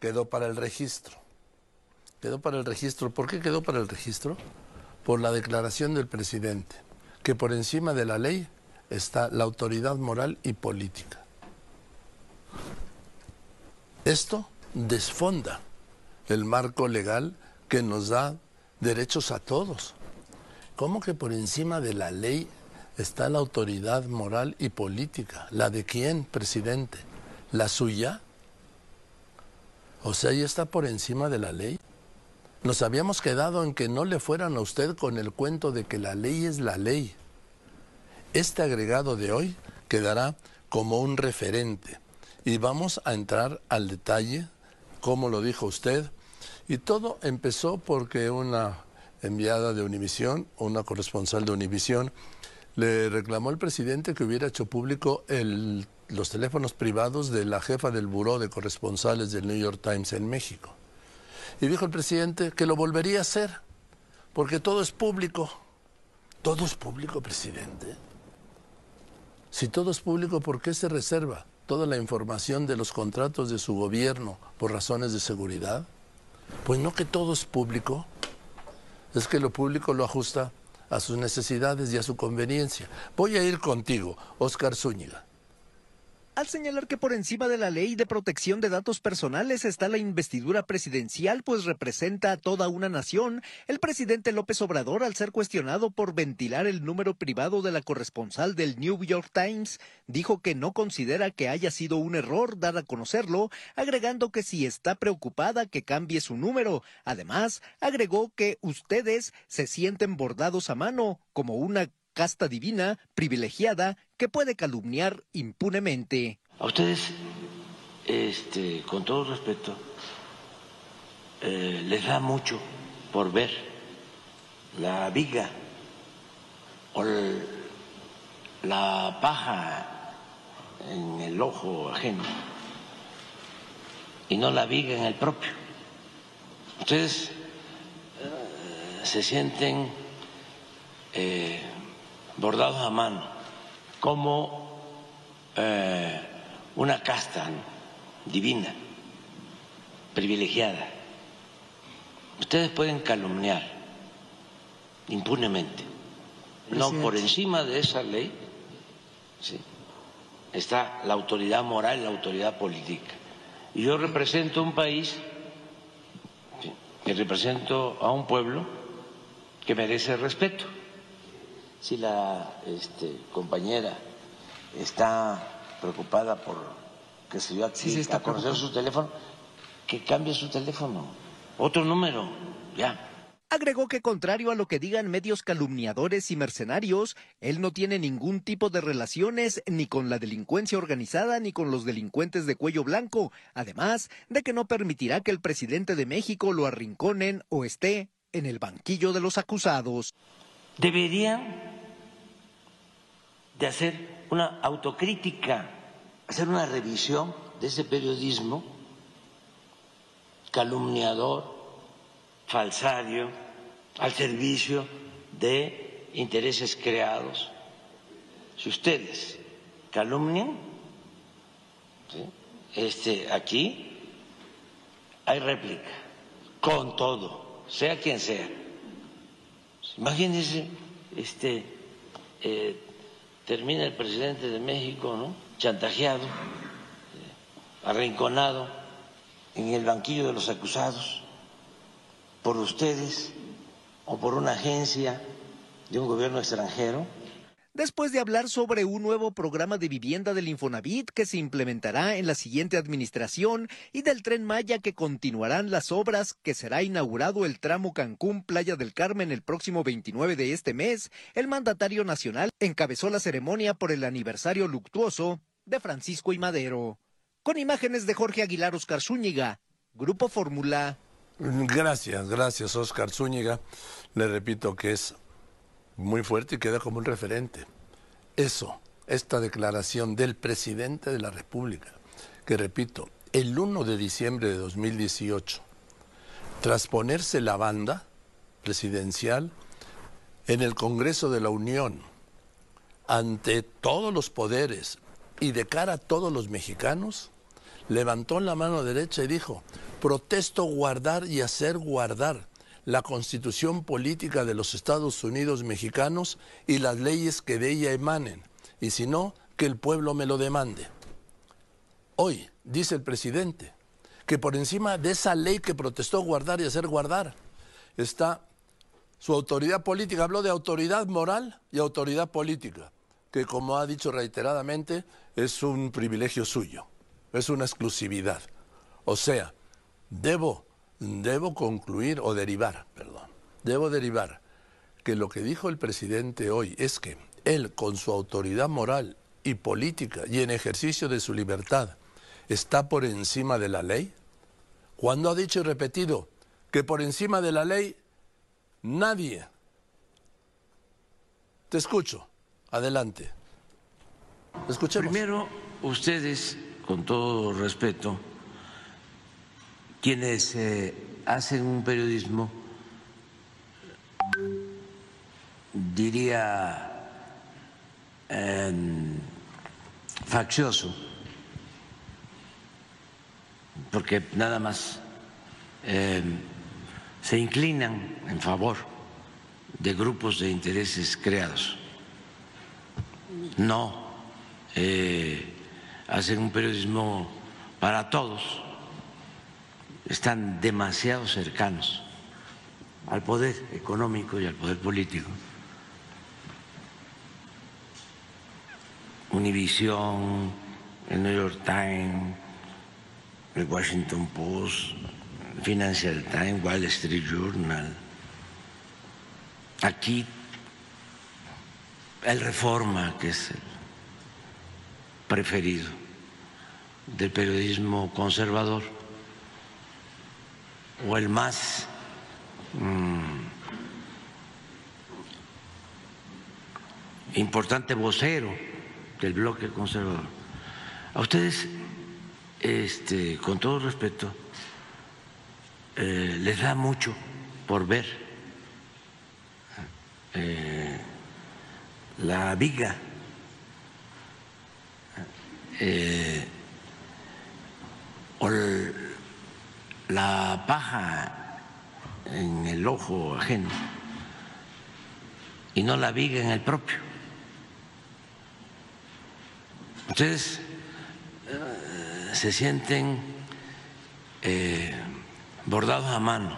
quedó para el registro. Quedó para el registro. ¿Por qué quedó para el registro? Por la declaración del presidente, que por encima de la ley está la autoridad moral y política. Esto desfonda el marco legal que nos da derechos a todos. ¿Cómo que por encima de la ley está la autoridad moral y política? ¿La de quién, presidente? ¿La suya? O sea, ¿ya está por encima de la ley? Nos habíamos quedado en que no le fueran a usted con el cuento de que la ley es la ley. Este agregado de hoy quedará como un referente y vamos a entrar al detalle, como lo dijo usted, y todo empezó porque una enviada de Univisión, una corresponsal de Univisión, le reclamó al presidente que hubiera hecho público los teléfonos privados de la jefa del buró de corresponsales del New York Times en México. Y dijo el presidente que lo volvería a hacer, porque todo es público. Todo es público, presidente. Si todo es público, ¿por qué se reserva toda la información de los contratos de su gobierno por razones de seguridad? Pues no que todo es público, es que lo público lo ajusta a sus necesidades y a su conveniencia. Voy a ir contigo, Oscar Zúñiga al señalar que por encima de la ley de protección de datos personales está la investidura presidencial, pues representa a toda una nación, el presidente López Obrador, al ser cuestionado por ventilar el número privado de la corresponsal del New York Times, dijo que no considera que haya sido un error dar a conocerlo, agregando que si está preocupada que cambie su número. Además, agregó que ustedes se sienten bordados a mano como una casta divina, privilegiada, que puede calumniar impunemente. A ustedes, este, con todo respeto, eh, les da mucho por ver la viga o la paja en el ojo ajeno y no la viga en el propio. Ustedes eh, se sienten eh, bordados a mano, como eh, una casta divina, privilegiada. Ustedes pueden calumniar impunemente. No por encima de esa ley está la autoridad moral la autoridad política. Y yo represento un país, que represento a un pueblo que merece respeto si la este, compañera está preocupada por que se dio aquí a conocer su teléfono, que cambie su teléfono. Otro número, ya. Agregó que contrario a lo que digan medios calumniadores y mercenarios, él no tiene ningún tipo de relaciones ni con la delincuencia organizada ni con los delincuentes de cuello blanco, además de que no permitirá que el presidente de México lo arrinconen o esté en el banquillo de los acusados. Deberían de hacer una autocrítica, hacer una revisión de ese periodismo calumniador, falsario, al servicio de intereses creados. Si ustedes calumnian, este, aquí hay réplica, con todo, sea quien sea. Imagínense, este, eh, termina el presidente de México, ¿no? chantajeado, eh, arrinconado en el banquillo de los acusados por ustedes o por una agencia de un gobierno extranjero después de hablar sobre un nuevo programa de vivienda del Infonavit que se implementará en la siguiente administración y del tren Maya que continuarán las obras que será inaugurado el tramo Cancún Playa del Carmen el próximo 29 de este mes, el mandatario nacional encabezó la ceremonia por el aniversario luctuoso de Francisco y Madero. Con imágenes de Jorge Aguilar Oscar Zúñiga, Grupo Fórmula. Gracias, gracias Oscar Zúñiga. Le repito que es muy fuerte y queda como un referente. Eso, esta declaración del presidente de la República, que repito, el 1 de diciembre de 2018, tras ponerse la banda presidencial en el Congreso de la Unión, ante todos los poderes y de cara a todos los mexicanos, levantó la mano derecha y dijo, protesto guardar y hacer guardar la constitución política de los Estados Unidos mexicanos y las leyes que de ella emanen, y si no, que el pueblo me lo demande. Hoy, dice el presidente, que por encima de esa ley que protestó guardar y hacer guardar, está su autoridad política. Habló de autoridad moral y autoridad política, que como ha dicho reiteradamente, es un privilegio suyo, es una exclusividad. O sea, debo, debo concluir o derivar, perdón, debo derivar que lo que dijo el presidente hoy es que él, con su autoridad moral y política y en ejercicio de su libertad, está por encima de la ley? Cuando ha dicho y repetido que por encima de la ley nadie. Te escucho. Adelante. Escuchemos. Primero, ustedes, con todo respeto, quienes eh, hacen un periodismo, diría, em, faccioso, porque nada más eh, se inclinan en favor de grupos de intereses creados. No eh, hacen un periodismo para todos, están demasiado cercanos al poder económico y al poder político. Univision, el New York Times, el Washington Post, Financial Times, Wall Street Journal. Aquí el Reforma, que es el preferido del periodismo conservador, o el más mm, importante vocero del bloque conservador. A ustedes este, con todo respeto, eh, les da mucho por ver eh, la viga, eh, o la paja en el ojo ajeno y no la viga en el propio. Ustedes se sienten eh, bordados a mano,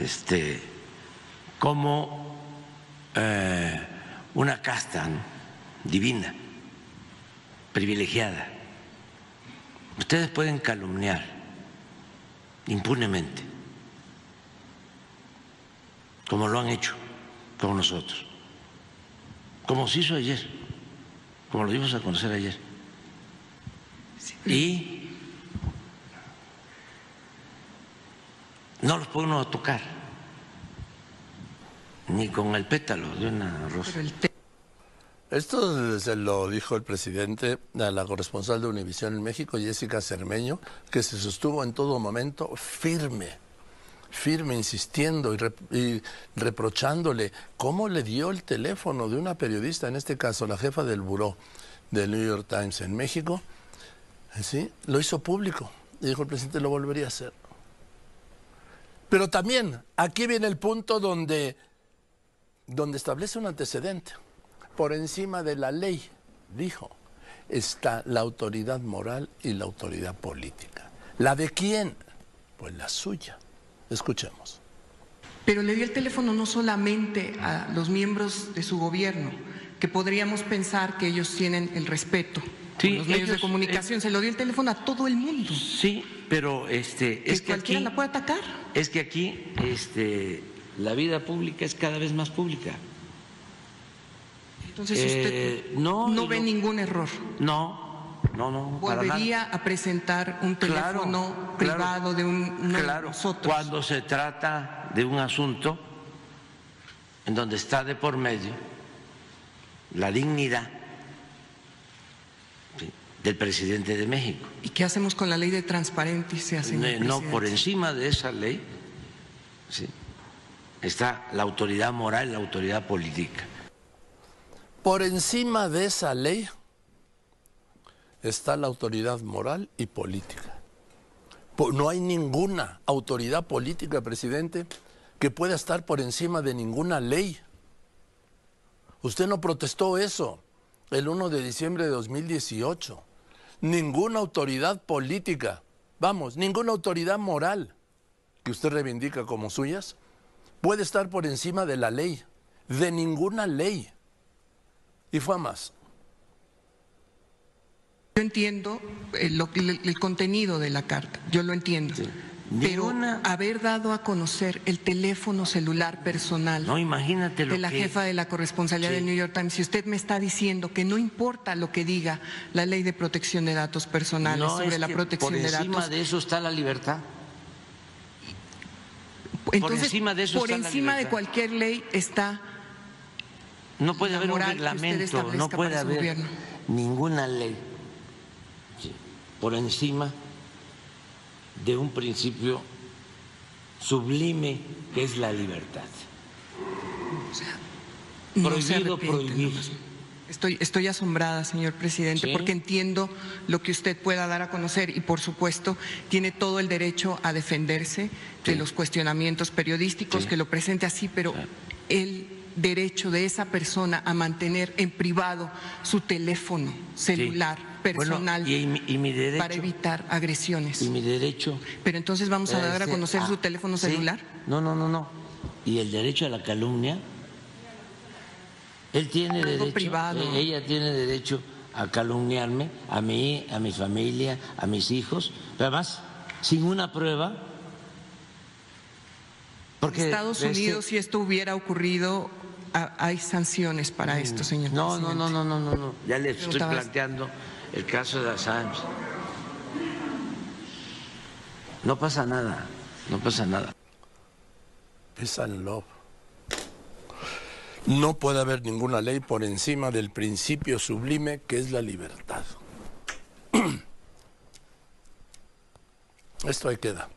este, como eh, una casta divina, privilegiada. Ustedes pueden calumniar impunemente, como lo han hecho con nosotros, como se hizo ayer, como lo dimos a conocer ayer y no los uno tocar, ni con el pétalo de una rosa. Esto se lo dijo el presidente a la corresponsal de Univisión en México, Jessica Cermeño, que se sostuvo en todo momento firme, firme, insistiendo y, y, reprochándole cómo le dio el teléfono de una periodista, en este caso la jefa del buró del New York Times en México, ¿sí? Lo hizo público y dijo el presidente lo volvería a hacer. Pero también aquí viene el punto donde, donde establece un antecedente. Por encima de la ley, dijo, está la autoridad moral y la autoridad política. ¿La de quién? Pues la suya. Escuchemos. Pero le dio el teléfono no solamente a los miembros de su gobierno, que podríamos pensar que ellos tienen el respeto Sí, los medios de comunicación. se lo dio el teléfono a todo el mundo. Sí, pero este es que cualquiera la puede atacar. Es que aquí este la vida pública es cada vez más pública. Entonces usted eh, no, ve ningún error. No, no, no. Volvería a presentar un teléfono privado de un claro, nosotros. Cuando se trata de un asunto en donde está de por medio la dignidad del presidente de México. ¿Y qué hacemos con la ley de transparencia, señor No, no por encima de esa ley sí, está la autoridad moral y la autoridad política. Por encima de esa ley está la autoridad moral y política. No hay ninguna autoridad política, presidente, que pueda estar por encima de ninguna ley. Usted no protestó eso el 1 de diciembre de 2018. Ninguna autoridad política, vamos, ninguna autoridad moral que usted reivindica como suyas, puede estar por encima de la ley, de ninguna ley. Y fue a más. Yo entiendo el, el, contenido de la carta, yo lo entiendo. Pero haber dado a conocer el teléfono celular personal no, imagínate de la jefa de la corresponsalía del New York Times, si usted me está diciendo que no importa lo que diga la ley de protección de datos personales sobre la protección de datos. Por encima de eso está la libertad. Entonces, por encima de eso por encima de cualquier ley está. No puede haber un reglamento, no puede haber ninguna ley por encima de un principio sublime que es la libertad. Prohibido prohibir. Estoy, estoy asombrada, señor presidente, porque entiendo lo que usted pueda dar a conocer y, por supuesto, tiene todo el derecho a defenderse de los cuestionamientos periodísticos, que lo presente así, pero el derecho de esa persona a mantener en privado su teléfono celular personal y, mi derecho, para evitar agresiones. Y mi derecho. Pero entonces vamos a dar a conocer su teléfono celular. No, no, no, no. Y el derecho a la calumnia. Él tiene derecho. Privado. E-, ella tiene derecho a calumniarme, a mí, a mi familia, a mis hijos, pero además sin una prueba. Porque Estados este Unidos, si esto hubiera ocurrido, hay sanciones para esto, señor. No, no, no, no, no, no, no. Ya le estoy planteando el caso de Assange. No pasa nada, no pasa nada. Love. No puede haber ninguna ley por encima del principio sublime que es la libertad. Esto ahí queda.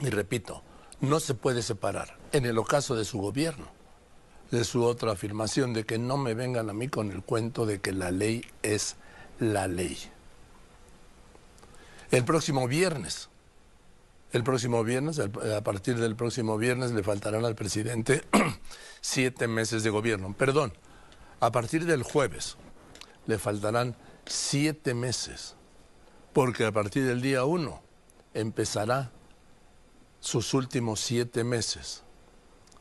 Y repito, no se puede separar en el ocaso de su gobierno de su otra afirmación de que no me vengan a mí con el cuento de que la ley es la ley. El próximo viernes, el próximo viernes, a partir del próximo viernes le faltarán al presidente siete meses de gobierno. Perdón, a partir del jueves le faltarán siete meses, porque a partir del día uno empezará sus últimos siete meses.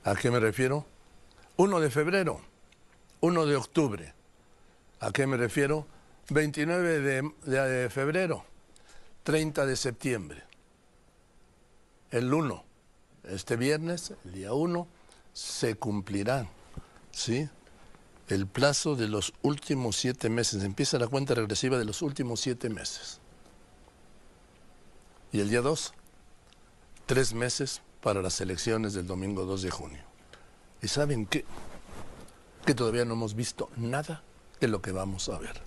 ¿A qué me refiero? Uno de febrero, uno de octubre. ¿A qué me refiero? 29 de, febrero, 30 de septiembre. El 1, este viernes, el día 1, se cumplirá, ¿sí? El plazo de los últimos siete meses. Empieza la cuenta regresiva de los últimos siete meses. Y el día 2, tres meses para las elecciones del domingo 2 de junio. ¿Y saben qué? Que todavía no hemos visto nada de lo que vamos a ver.